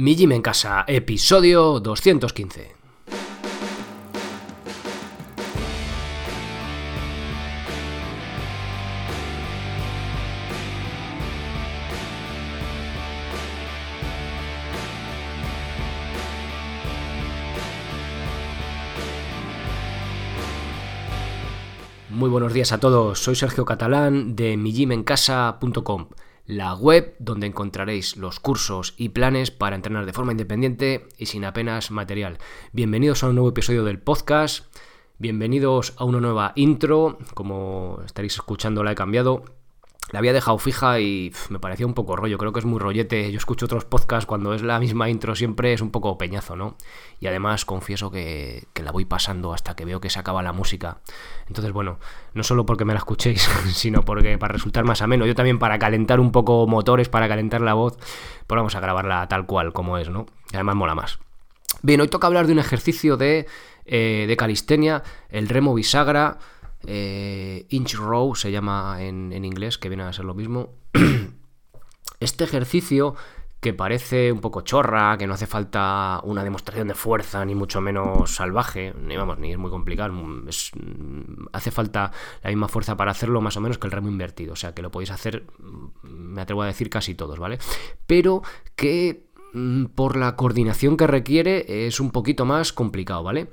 Mi Gym en Casa, episodio 215. Muy buenos días a todos, soy Sergio Catalán de mijimencasa.com la web donde encontraréis los cursos y planes para entrenar de forma independiente y sin apenas material. Bienvenidos a un nuevo episodio del podcast, bienvenidos a una nueva intro, como estaréis escuchando la he cambiado la había dejado fija y me parecía un poco rollo, creo que es muy rollete. Yo escucho otros podcasts cuando es la misma intro siempre es un poco peñazo, ¿no? Y además confieso que, la voy pasando hasta que veo que se acaba la música. Entonces, bueno, no solo porque me la escuchéis, sino porque para resultar más ameno, yo también para calentar un poco motores, para calentar la voz, pues vamos a grabarla tal cual como es, ¿no? Y además mola más. Bien, hoy toca hablar de un ejercicio de, eh, de calistenia, el remo bisagra. Eh, inch row se llama en, inglés, que viene a ser lo mismo. este ejercicio que parece un poco chorra, que no hace falta una demostración de fuerza, ni mucho menos salvaje, ni vamos, ni es muy complicado. hace falta la misma fuerza para hacerlo, más o menos, que el remo invertido. O sea, que lo podéis hacer, me atrevo a decir, casi todos, ¿vale? Pero que mm, por la coordinación que requiere es un poquito más complicado, ¿vale?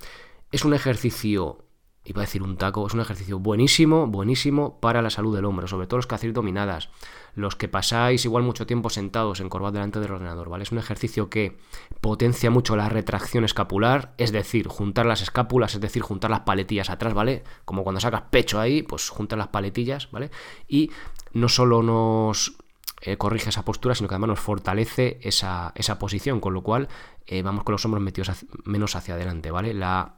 Es un ejercicio iba a decir un taco, es un ejercicio buenísimo, buenísimo para la salud del hombro, sobre todo los que hacéis dominadas, los que pasáis igual mucho tiempo sentados, encorvados delante del ordenador, ¿vale? Es un ejercicio que potencia mucho la retracción escapular, es decir, juntar las escápulas, es decir, juntar las paletillas atrás, ¿vale? Como cuando sacas pecho ahí, pues juntas las paletillas, ¿vale? Y no solo nos eh, corrige esa postura, sino que además nos fortalece esa, posición, con lo cual eh, vamos con los hombros metidos menos hacia adelante, ¿vale? La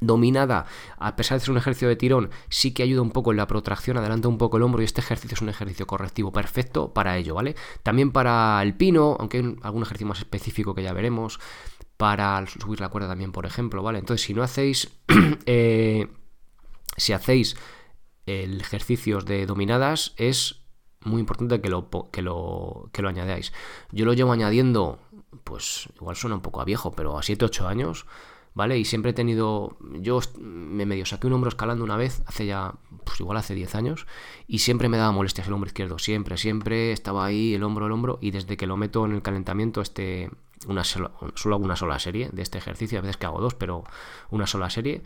dominada, a pesar de ser un ejercicio de tirón, sí que ayuda un poco en la protracción, adelanta un poco el hombro y este ejercicio es un ejercicio correctivo perfecto para ello, ¿vale? También para el pino, aunque hay algún ejercicio más específico que ya veremos, para subir la cuerda también, por ejemplo, ¿vale? Entonces, si no hacéis, eh, si hacéis el ejercicios de dominadas, es muy importante que lo, que lo, que lo añadáis. Yo lo llevo añadiendo, pues igual suena un poco a viejo, pero a 7-8 años ¿vale? Y siempre he tenido, yo me medio saqué un hombro escalando una vez, hace ya, pues igual hace 10 años, y siempre me daba molestias el hombro izquierdo, siempre, siempre estaba ahí el hombro, el hombro, y desde que lo meto en el calentamiento, este, una sola, solo hago una sola serie de este ejercicio, a veces que hago dos, pero una sola serie,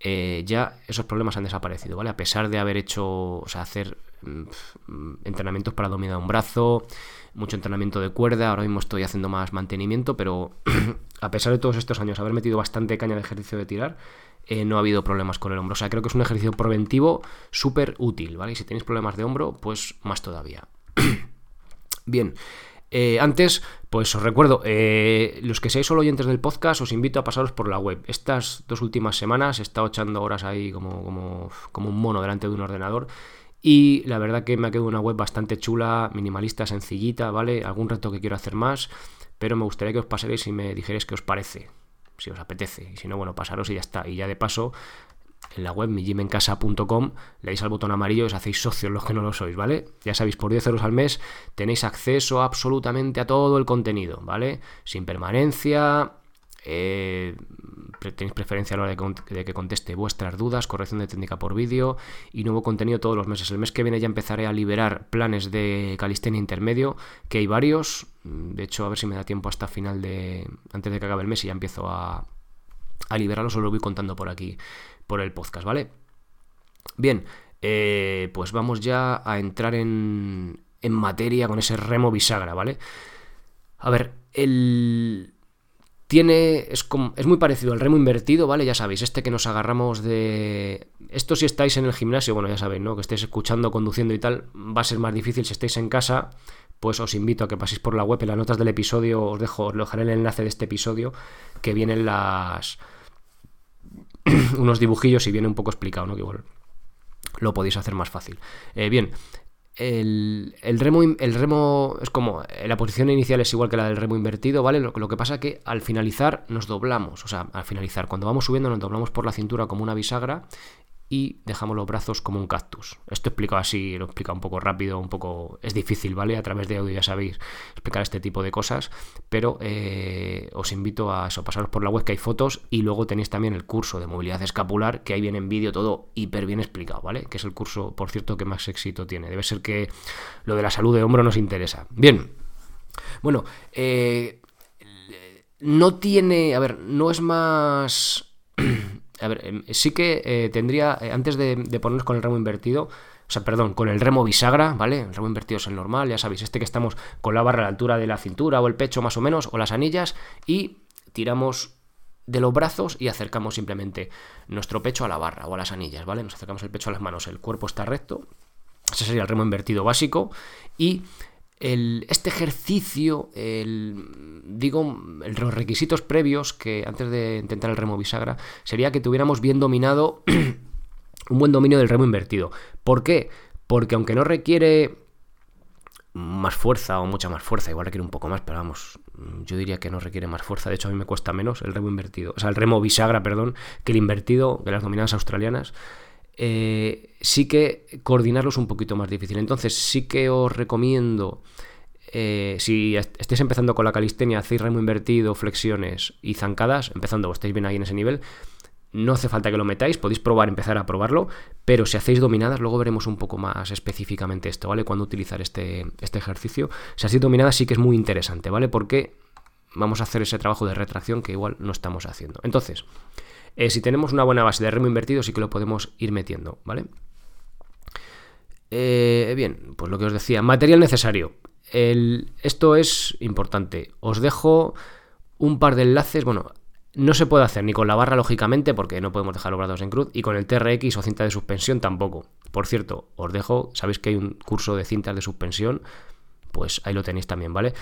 eh, ya esos problemas han desaparecido, ¿vale? A pesar de haber hecho, o sea, hacer entrenamientos para dominar un brazo, mucho entrenamiento de cuerda, ahora mismo estoy haciendo más mantenimiento, pero a pesar de todos estos años haber metido bastante caña de ejercicio de tirar, eh, no ha habido problemas con el hombro. O sea, creo que es un ejercicio preventivo súper útil, ¿vale? Y si tenéis problemas de hombro, pues más todavía. Bien. Eh, antes, pues os recuerdo, eh, los que seáis solo oyentes del podcast, os invito a pasaros por la web. Estas dos últimas semanas he estado echando horas ahí como, como, como un mono delante de un ordenador y la verdad que me ha quedado una web bastante chula, minimalista, sencillita, ¿vale? Algún reto que quiero hacer más, pero me gustaría que os pasaréis y me dijerais qué os parece, si os apetece. Y si no, bueno, pasaros y ya está. Y ya de paso, en la web mijimencasa.com le dais al botón amarillo y os hacéis socios los que no lo sois, ¿vale? Ya sabéis, por 10 euros al mes tenéis acceso absolutamente a todo el contenido, ¿vale? Sin permanencia, eh, tenéis preferencia a la hora de, que conteste vuestras dudas, corrección de técnica por vídeo y nuevo contenido todos los meses. El mes que viene ya empezaré a liberar planes de calistenia intermedio, que hay varios. De hecho, a ver si me da tiempo hasta final de. antes de que acabe el mes y ya empiezo a, a liberarlos, os lo voy contando por aquí, por el podcast, ¿vale? Bien, eh, pues vamos ya a entrar en, en materia con ese remo bisagra, ¿vale? A ver, el, tiene. Es, es, muy parecido al remo invertido, ¿vale? Ya sabéis, este que nos agarramos de. Esto si estáis en el gimnasio, bueno, ya sabéis, ¿no? Que estéis escuchando, conduciendo y tal, va a ser más difícil. Si estáis en casa, pues os invito a que paséis por la web. En las notas del episodio os dejo, os dejaré el enlace de este episodio, que vienen las. unos dibujillos y viene un poco explicado, ¿no? Que igual lo podéis hacer más fácil. Eh, bien, el, remo, el remo es como, la posición inicial es igual que la del remo invertido, ¿vale? Lo, que pasa que al finalizar nos doblamos, o sea, al finalizar, cuando vamos subiendo nos doblamos por la cintura como una bisagra y dejamos los brazos como un cactus. Esto explicado así, lo explica un poco rápido, un poco... Es difícil, ¿vale? A través de audio ya sabéis explicar este tipo de cosas, pero eh, os invito a eso, pasaros por la web que hay fotos y luego tenéis también el curso de movilidad escapular, que ahí viene en vídeo todo hiper bien explicado, ¿vale? Que es el curso, por cierto, que más éxito tiene. Debe ser que lo de la salud de hombro nos interesa. Bien. Bueno, eh, no tiene... A ver, no es más... A ver, em, sí que eh, tendría, eh, antes de, ponernos con el remo invertido, o sea, perdón, con el remo bisagra, ¿vale? El remo invertido es el normal, ya sabéis, este que estamos con la barra a la altura de la cintura o el pecho más o menos, o las anillas, y tiramos de los brazos y acercamos simplemente nuestro pecho a la barra o a las anillas, ¿vale? Nos acercamos el pecho a las manos, el cuerpo está recto, ese sería el remo invertido básico, y este ejercicio, el, digo, los requisitos previos que antes de intentar el remo bisagra sería que tuviéramos bien dominado un buen dominio del remo invertido. ¿Por qué? Porque aunque no requiere más fuerza o mucha más fuerza, igual requiere un poco más, pero vamos, yo diría que no requiere más fuerza. De hecho, a mí me cuesta menos el remo invertido, o sea, el remo bisagra, perdón, que el invertido de las dominadas australianas. Eh, sí que coordinarlos un poquito más difícil. Entonces sí que os recomiendo, eh, si estáis empezando con la calistenia, hacéis remo invertido, flexiones y zancadas, empezando o estáis bien ahí en ese nivel, no hace falta que lo metáis, podéis probar, empezar a probarlo, pero si hacéis dominadas, luego veremos un poco más específicamente esto, ¿vale? Cuando utilizar este, este ejercicio. Si hacéis dominadas sí que es muy interesante, ¿vale? Porque vamos a hacer ese trabajo de retracción que igual no estamos haciendo. Entonces, eh, si tenemos una buena base de remo invertido, sí que lo podemos ir metiendo, ¿vale? Eh, bien, pues lo que os decía, material necesario. esto es importante. Os dejo un par de enlaces, bueno, no se puede hacer ni con la barra, lógicamente, porque no podemos dejar los brazos en cruz, y con el TRX o cinta de suspensión tampoco. Por cierto, os dejo, sabéis que hay un curso de cintas de suspensión pues ahí lo tenéis también, ¿vale?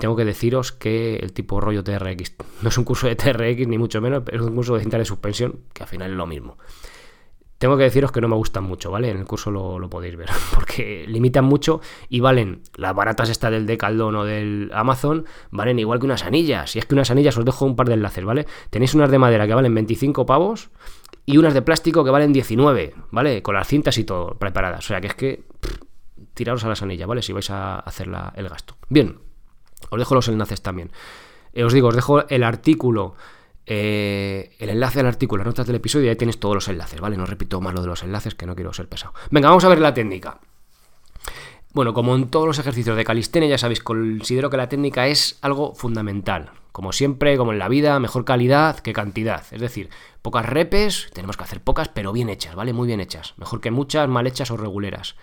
Tengo que deciros que el tipo rollo TRX no es un curso de TRX ni mucho menos, pero es un curso de cinta de suspensión, que al final es lo mismo. Tengo que deciros que no me gustan mucho, ¿vale? En el curso lo, podéis ver, porque limitan mucho y valen, las baratas esta del Decaldón o del Amazon, valen igual que unas anillas. Y es que unas anillas os dejo un par de enlaces, ¿vale? Tenéis unas de madera que valen 25 pavos y unas de plástico que valen 19, ¿vale? Con las cintas y todo preparadas. O sea que es que tiraros a la sanilla, ¿vale? Si vais a hacer el gasto. Bien, os dejo los enlaces también. Eh, os digo, os dejo el artículo, eh, el enlace al artículo, las notas del episodio, y ahí tenéis todos los enlaces, ¿vale? No repito más lo de los enlaces, que no quiero ser pesado. Venga, vamos a ver la técnica. Bueno, como en todos los ejercicios de calistenia, ya sabéis, considero que la técnica es algo fundamental. Como siempre, como en la vida, mejor calidad que cantidad. Es decir, pocas repes, tenemos que hacer pocas, pero bien hechas, ¿vale? Muy bien hechas. Mejor que muchas mal hechas o reguleras.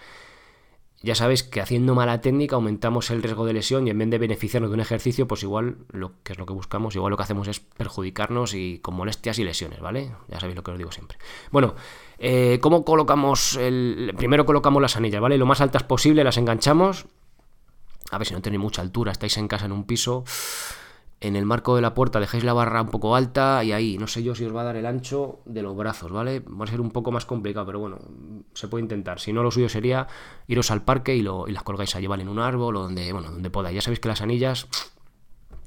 Ya sabéis que haciendo mala técnica aumentamos el riesgo de lesión y en vez de beneficiarnos de un ejercicio, pues igual lo que es lo que buscamos, igual lo que hacemos es perjudicarnos y con molestias y lesiones, ¿vale? Ya sabéis lo que os digo siempre. Bueno, eh, ¿cómo colocamos el. Primero colocamos las anillas, ¿vale? Lo más altas posible, las enganchamos. A ver si no tenéis mucha altura, estáis en casa en un piso en el marco de la puerta dejáis la barra un poco alta y ahí, no sé yo si os va a dar el ancho de los brazos, ¿vale? Va a ser un poco más complicado, pero bueno, se puede intentar. Si no, lo suyo sería iros al parque y, lo, y las colgáis allí, ¿vale? En un árbol o donde, bueno, donde podáis. Ya sabéis que las anillas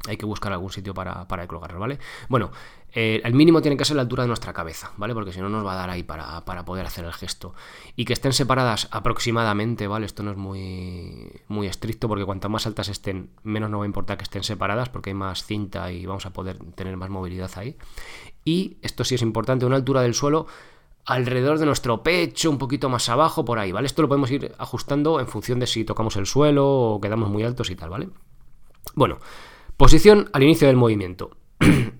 hay que buscar algún sitio para, para colgarlo, ¿vale? Bueno, eh, el mínimo tiene que ser la altura de nuestra cabeza, ¿vale? Porque si no nos va a dar ahí para, poder hacer el gesto. Y que estén separadas aproximadamente, ¿vale? Esto no es muy, muy estricto porque cuanto más altas estén, menos no va a importar que estén separadas porque hay más cinta y vamos a poder tener más movilidad ahí. Y esto sí es importante, una altura del suelo alrededor de nuestro pecho, un poquito más abajo, por ahí, ¿vale? Esto lo podemos ir ajustando en función de si tocamos el suelo o quedamos muy altos y tal, ¿vale? Bueno, posición al inicio del movimiento.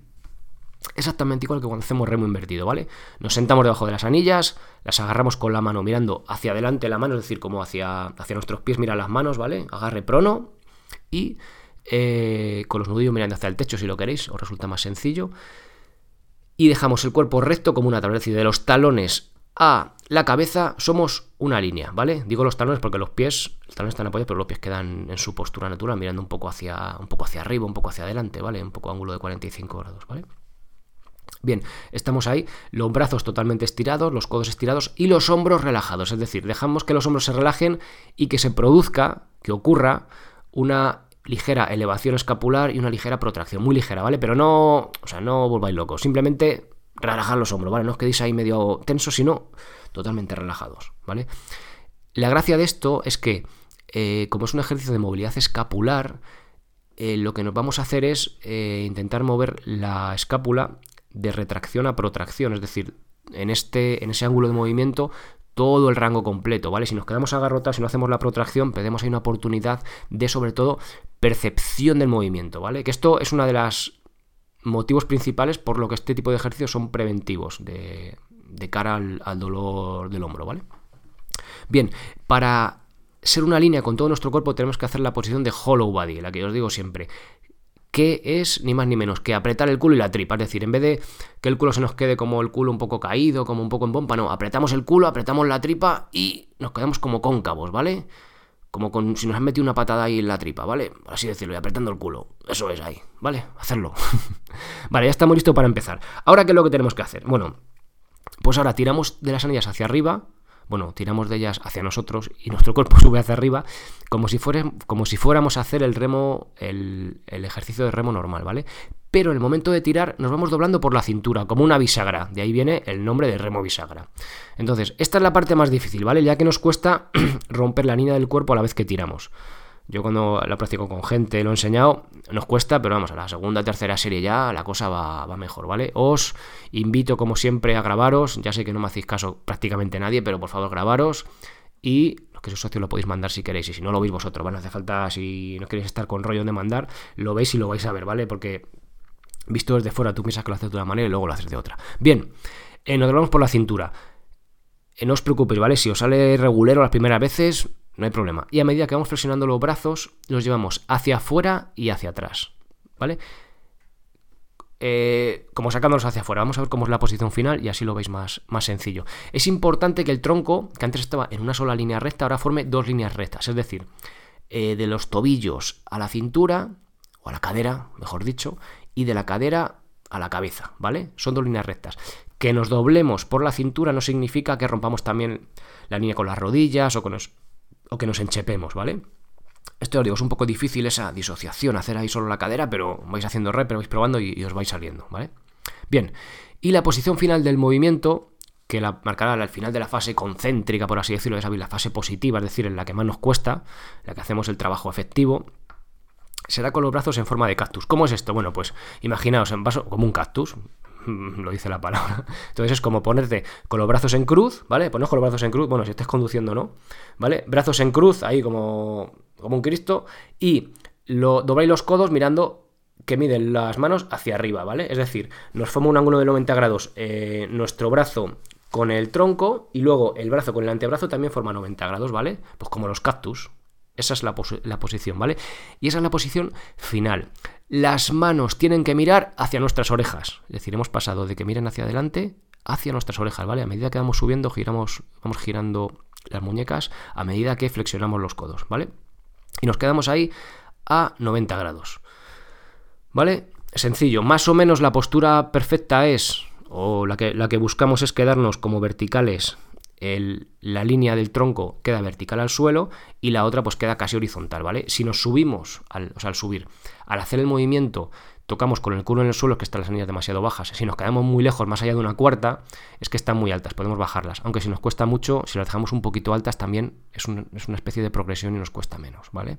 exactamente igual que cuando hacemos remo invertido, ¿vale? Nos sentamos debajo de las anillas, las agarramos con la mano mirando hacia adelante la mano, es decir, como hacia, hacia nuestros pies, mira las manos, ¿vale? Agarre prono y eh, con los nudillos mirando hacia el techo si lo queréis, os resulta más sencillo. Y dejamos el cuerpo recto como una tabla, es decir, de los talones a la cabeza somos una línea, ¿vale? Digo los talones porque los pies, los talones están apoyados, pero los pies quedan en su postura natural, mirando un poco hacia, un poco hacia arriba, un poco hacia adelante, ¿vale? Un poco ángulo de 45 grados, ¿vale? Bien, estamos ahí, los brazos totalmente estirados, los codos estirados y los hombros relajados. Es decir, dejamos que los hombros se relajen y que se produzca, que ocurra una ligera elevación escapular y una ligera protracción, muy ligera, ¿vale? Pero no, o sea, no volváis locos, simplemente relajar los hombros, ¿vale? No os quedéis ahí medio tensos, sino totalmente relajados, ¿vale? La gracia de esto es que, eh, como es un ejercicio de movilidad escapular, eh, lo que nos vamos a hacer es eh, intentar mover la escápula de retracción a protracción, es decir, en, este, en ese ángulo de movimiento todo el rango completo, ¿vale? Si nos quedamos agarrotados y no hacemos la protracción, perdemos ahí una oportunidad de, sobre todo, percepción del movimiento, ¿vale? Que esto es uno de los motivos principales por lo que este tipo de ejercicios son preventivos de, cara al, dolor del hombro, ¿vale? Bien, para ser una línea con todo nuestro cuerpo tenemos que hacer la posición de hollow body, la que os digo siempre que es ni más ni menos que apretar el culo y la tripa. Es decir, en vez de que el culo se nos quede como el culo un poco caído, como un poco en pompa, no, apretamos el culo, apretamos la tripa y nos quedamos como cóncavos, ¿vale? Como con, si nos han metido una patada ahí en la tripa, ¿vale? Así decirlo, y apretando el culo. Eso es ahí, ¿vale? Hacerlo. vale, ya estamos listos para empezar. Ahora, ¿qué es lo que tenemos que hacer? Bueno, pues ahora tiramos de las anillas hacia arriba, bueno, tiramos de ellas hacia nosotros y nuestro cuerpo sube hacia arriba, como si, fuéramos a hacer el remo, el, el ejercicio de remo normal, ¿vale? Pero en el momento de tirar nos vamos doblando por la cintura, como una bisagra. De ahí viene el nombre de remo bisagra. Entonces, esta es la parte más difícil, ¿vale? Ya que nos cuesta romper la línea del cuerpo a la vez que tiramos. Yo cuando la practico con gente, lo he enseñado, nos cuesta, pero vamos, a la segunda, tercera serie ya la cosa va, mejor, ¿vale? Os invito como siempre a grabaros, ya sé que no me hacéis caso prácticamente nadie, pero por favor grabaros y los que sois socios lo podéis mandar si queréis y si no lo veis vosotros, ¿vale? No hace falta, si no queréis estar con rollo de mandar, lo veis y lo vais a ver, ¿vale? Porque visto desde fuera tú piensas que lo haces de una manera y luego lo haces de otra. Bien, eh, nos doblamos por la cintura. Eh, no os preocupéis, ¿vale? Si os sale regulero las primeras veces, no hay problema. Y a medida que vamos flexionando los brazos, los llevamos hacia afuera y hacia atrás, ¿vale? Eh, como sacándolos hacia afuera. Vamos a ver cómo es la posición final y así lo veis más, más sencillo. Es importante que el tronco, que antes estaba en una sola línea recta, ahora forme dos líneas rectas. Es decir, eh, de los tobillos a la cintura, o a la cadera, mejor dicho, y de la cadera a la cabeza, ¿vale? Son dos líneas rectas. Que nos doblemos por la cintura no significa que rompamos también la línea con las rodillas o con los o que nos enchepemos, ¿vale? Esto os digo, es un poco difícil esa disociación, hacer ahí solo la cadera, pero vais haciendo re, pero vais probando y, os vais saliendo, ¿vale? Bien, y la posición final del movimiento, que la marcará al final de la fase concéntrica, por así decirlo, esa la fase positiva, es decir, en la que más nos cuesta, la que hacemos el trabajo efectivo, será con los brazos en forma de cactus. ¿Cómo es esto? Bueno, pues imaginaos en vaso como un cactus, lo dice la palabra. Entonces es como ponerte con los brazos en cruz, ¿vale? Poneos con los brazos en cruz, bueno, si estés conduciendo no, ¿vale? Brazos en cruz, ahí como, como un Cristo, y lo dobláis los codos mirando que miden las manos hacia arriba, ¿vale? Es decir, nos forma un ángulo de 90 grados eh, nuestro brazo con el tronco y luego el brazo con el antebrazo también forma 90 grados, ¿vale? Pues como los cactus. Esa es la, la posición, ¿vale? Y esa es la posición final las manos tienen que mirar hacia nuestras orejas. Es decir, hemos pasado de que miren hacia adelante hacia nuestras orejas, ¿vale? A medida que vamos subiendo, giramos, vamos girando las muñecas a medida que flexionamos los codos, ¿vale? Y nos quedamos ahí a 90 grados. ¿Vale? Sencillo, más o menos la postura perfecta es, o la que, la que buscamos es quedarnos como verticales la línea del tronco queda vertical al suelo y la otra pues queda casi horizontal, ¿vale? Si nos subimos, al, o sea, al subir, al hacer el movimiento, tocamos con el culo en el suelo, que están las anillas demasiado bajas. Si nos quedamos muy lejos, más allá de una cuarta, es que están muy altas, podemos bajarlas. Aunque si nos cuesta mucho, si las dejamos un poquito altas, también es, es una especie de progresión y nos cuesta menos, ¿vale?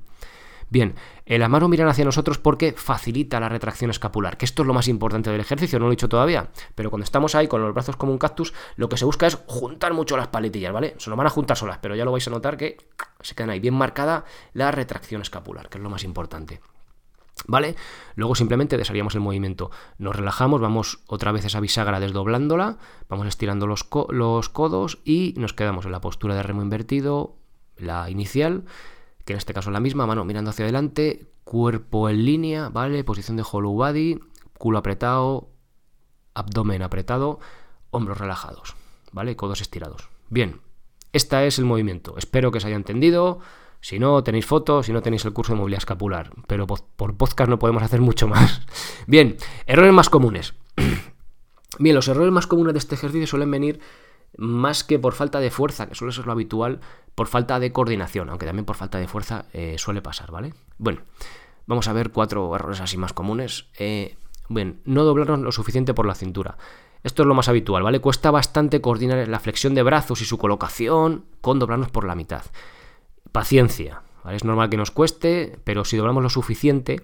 Bien, las manos miran hacia nosotros porque facilita la retracción escapular, que esto es lo más importante del ejercicio, no lo he dicho todavía, pero cuando estamos ahí con los brazos como un cactus, lo que se busca es juntar mucho las paletillas, ¿vale? Se nos van a juntar solas, pero ya lo vais a notar que se quedan ahí bien marcada la retracción escapular, que es lo más importante. ¿Vale? Luego simplemente desharíamos el movimiento. Nos relajamos, vamos otra vez esa bisagra desdoblándola, vamos estirando los, los codos y nos quedamos en la postura de remo invertido, la inicial, que en este caso es la misma, mano mirando hacia adelante, cuerpo en línea, ¿vale? Posición de hollow body, culo apretado, abdomen apretado, hombros relajados, ¿vale? Codos estirados. Bien, este es el movimiento. Espero que se haya entendido. Si no, tenéis fotos, si no tenéis el curso de movilidad escapular. Pero por podcast no podemos hacer mucho más. Bien, errores más comunes. Bien, los errores más comunes de este ejercicio suelen venir más que por falta de fuerza, que suele ser lo habitual, por falta de coordinación, aunque también por falta de fuerza eh, suele pasar, ¿vale? Bueno, vamos a ver cuatro errores así más comunes. Eh, bien, no doblarnos lo suficiente por la cintura. Esto es lo más habitual, ¿vale? Cuesta bastante coordinar la flexión de brazos y su colocación con doblarnos por la mitad. Paciencia, ¿vale? Es normal que nos cueste, pero si doblamos lo suficiente,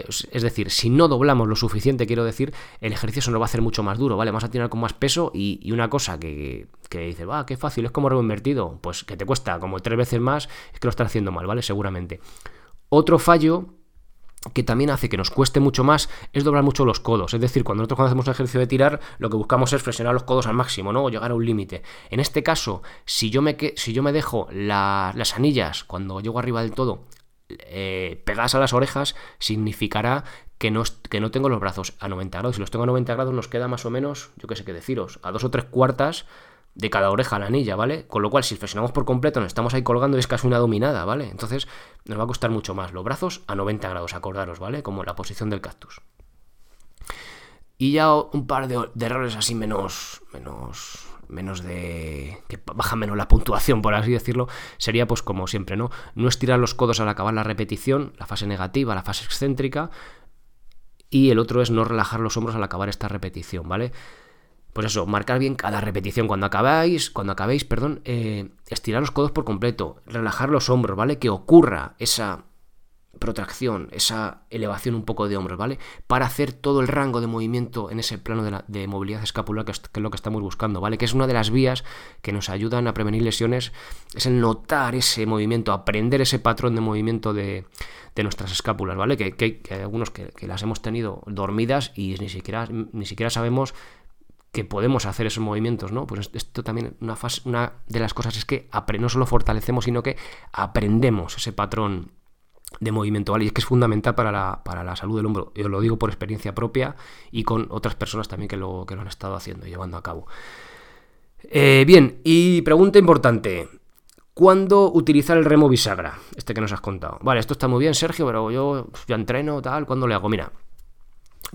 es decir, si no doblamos lo suficiente, quiero decir, el ejercicio se nos va a hacer mucho más duro, ¿vale? Vamos a tirar con más peso y, una cosa que, que dice, va, qué fácil, es como remo invertido, pues que te cuesta como tres veces más, es que lo estás haciendo mal, ¿vale? Seguramente. Otro fallo que también hace que nos cueste mucho más es doblar mucho los codos. Es decir, cuando nosotros cuando hacemos un ejercicio de tirar, lo que buscamos es flexionar los codos al máximo, ¿no? O llegar a un límite. En este caso, si yo me, si yo me dejo las anillas cuando llego arriba del todo eh, pegadas a las orejas, significará que no, que no tengo los brazos a 90 grados. Si los tengo a 90 grados, nos queda más o menos, yo qué sé qué deciros, a dos o tres cuartas de cada oreja la anilla, ¿vale? Con lo cual, si flexionamos por completo, nos estamos ahí colgando y es casi una dominada, ¿vale? Entonces, nos va a costar mucho más. Los brazos a 90 grados, acordaros, ¿vale? Como la posición del cactus. Y ya un par de, errores así menos, menos, menos de... que baja menos la puntuación, por así decirlo, sería pues como siempre, ¿no? No estirar los codos al acabar la repetición, la fase negativa, la fase excéntrica, y el otro es no relajar los hombros al acabar esta repetición, ¿vale? pues eso, marcar bien cada repetición. Cuando acabáis, cuando acabéis, perdón, eh, estirar los codos por completo, relajar los hombros, ¿vale? Que ocurra esa protracción, esa elevación un poco de hombros, ¿vale? Para hacer todo el rango de movimiento en ese plano de, movilidad escapular que es, lo que estamos buscando, ¿vale? Que es una de las vías que nos ayudan a prevenir lesiones, es el notar ese movimiento, aprender ese patrón de movimiento de, de nuestras escápulas, ¿vale? Que, hay algunos que, las hemos tenido dormidas y ni siquiera, ni siquiera sabemos que podemos hacer esos movimientos, ¿no? Pues esto también, una de las cosas es que no solo fortalecemos, sino que aprendemos ese patrón de movimiento, ¿vale? Y es que es fundamental para la, para la salud del hombro. Yo lo digo por experiencia propia y con otras personas también que lo, que lo han estado haciendo y llevando a cabo. Eh, bien, y pregunta importante. ¿Cuándo utilizar el remo bisagra? Este que nos has contado. Vale, esto está muy bien, Sergio, pero yo ya entreno, tal, ¿cuándo le hago? Mira,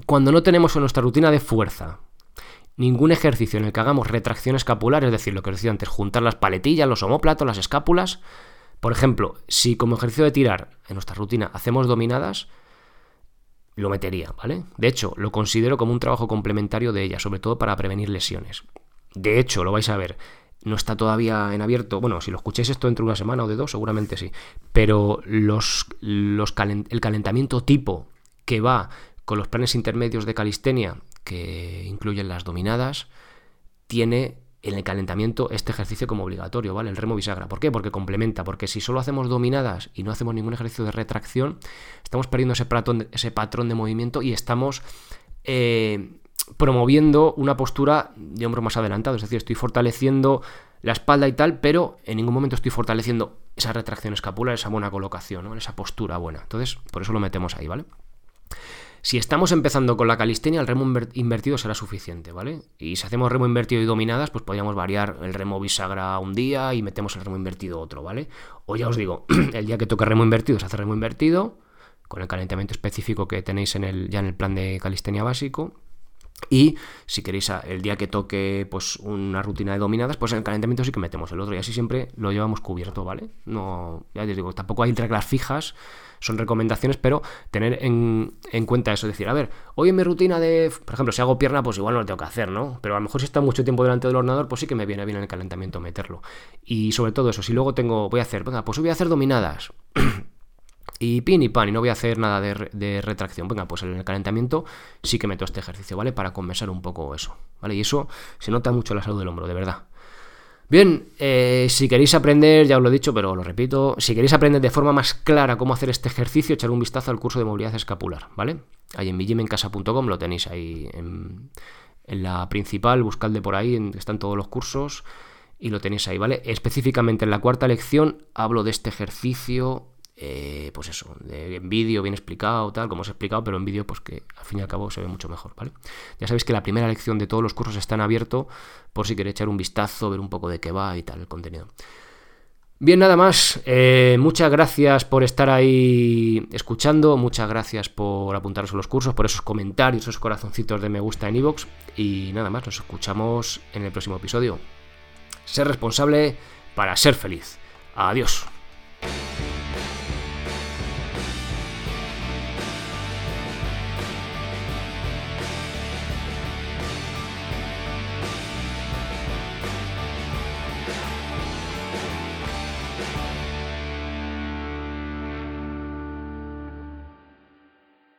cuando no tenemos en nuestra rutina de fuerza ningún ejercicio en el que hagamos retracción escapular, es decir, lo que os decía antes, juntar las paletillas, los homóplatos, las escápulas. Por ejemplo, si como ejercicio de tirar en nuestra rutina hacemos dominadas, lo metería, ¿vale? De hecho, lo considero como un trabajo complementario de ella, sobre todo para prevenir lesiones. De hecho, lo vais a ver, no está todavía en abierto. Bueno, si lo escucháis esto dentro de una semana o de dos, seguramente sí. Pero el calentamiento tipo que va con los planes intermedios de calistenia que incluyen las dominadas, tiene en el calentamiento este ejercicio como obligatorio, ¿vale? El remo bisagra. ¿Por qué? Porque complementa, porque si solo hacemos dominadas y no hacemos ningún ejercicio de retracción, estamos perdiendo ese patrón, de movimiento y estamos eh, promoviendo una postura de hombro más adelantado. Es decir, estoy fortaleciendo la espalda y tal, pero en ningún momento estoy fortaleciendo esa retracción escapular, esa buena colocación, esa postura buena. Entonces, por eso lo metemos ahí, ¿vale? Si estamos empezando con la calistenia, el remo invertido será suficiente, ¿vale? Y si hacemos remo invertido y dominadas, pues podríamos variar el remo bisagra un día y metemos el remo invertido otro, ¿vale? O ya os digo, el día que toque remo invertido se hace remo invertido, con el calentamiento específico que tenéis en el, ya en el plan de calistenia básico. Y si queréis el día que toque pues una rutina de dominadas, pues en el calentamiento sí que metemos el otro. Y así siempre lo llevamos cubierto, ¿vale? No, ya os digo, tampoco hay reglas fijas son recomendaciones, pero tener en, cuenta eso, decir, a ver, hoy en mi rutina de, por ejemplo, si hago pierna, pues igual no lo tengo que hacer, ¿no? Pero a lo mejor si está mucho tiempo delante del ordenador, pues sí que me viene bien en el calentamiento meterlo. Y sobre todo eso, si luego tengo, voy a hacer, venga, pues voy a hacer dominadas. y pin y pan, y no voy a hacer nada de, retracción. Venga, pues en el calentamiento sí que meto este ejercicio, ¿vale? Para compensar un poco eso, ¿vale? Y eso se nota mucho en la salud del hombro, de verdad. Bien, eh, si queréis aprender, ya os lo he dicho, pero lo repito, si queréis aprender de forma más clara cómo hacer este ejercicio, echar un vistazo al curso de movilidad escapular, ¿vale? Ahí en mijimencasa.com lo tenéis ahí en, la principal, buscadle por ahí, están todos los cursos y lo tenéis ahí, ¿vale? Específicamente en la cuarta lección hablo de este ejercicio eh, pues eso, en vídeo bien explicado, tal, como os he explicado, pero en vídeo, pues que al fin y al cabo se ve mucho mejor, ¿vale? Ya sabéis que la primera lección de todos los cursos está en abierto, por si queréis echar un vistazo, ver un poco de qué va y tal el contenido. Bien, nada más. Eh, muchas gracias por estar ahí escuchando. Muchas gracias por apuntaros a los cursos, por esos comentarios, esos corazoncitos de me gusta en iVoox. y nada más, nos escuchamos en el próximo episodio. Ser responsable para ser feliz. Adiós.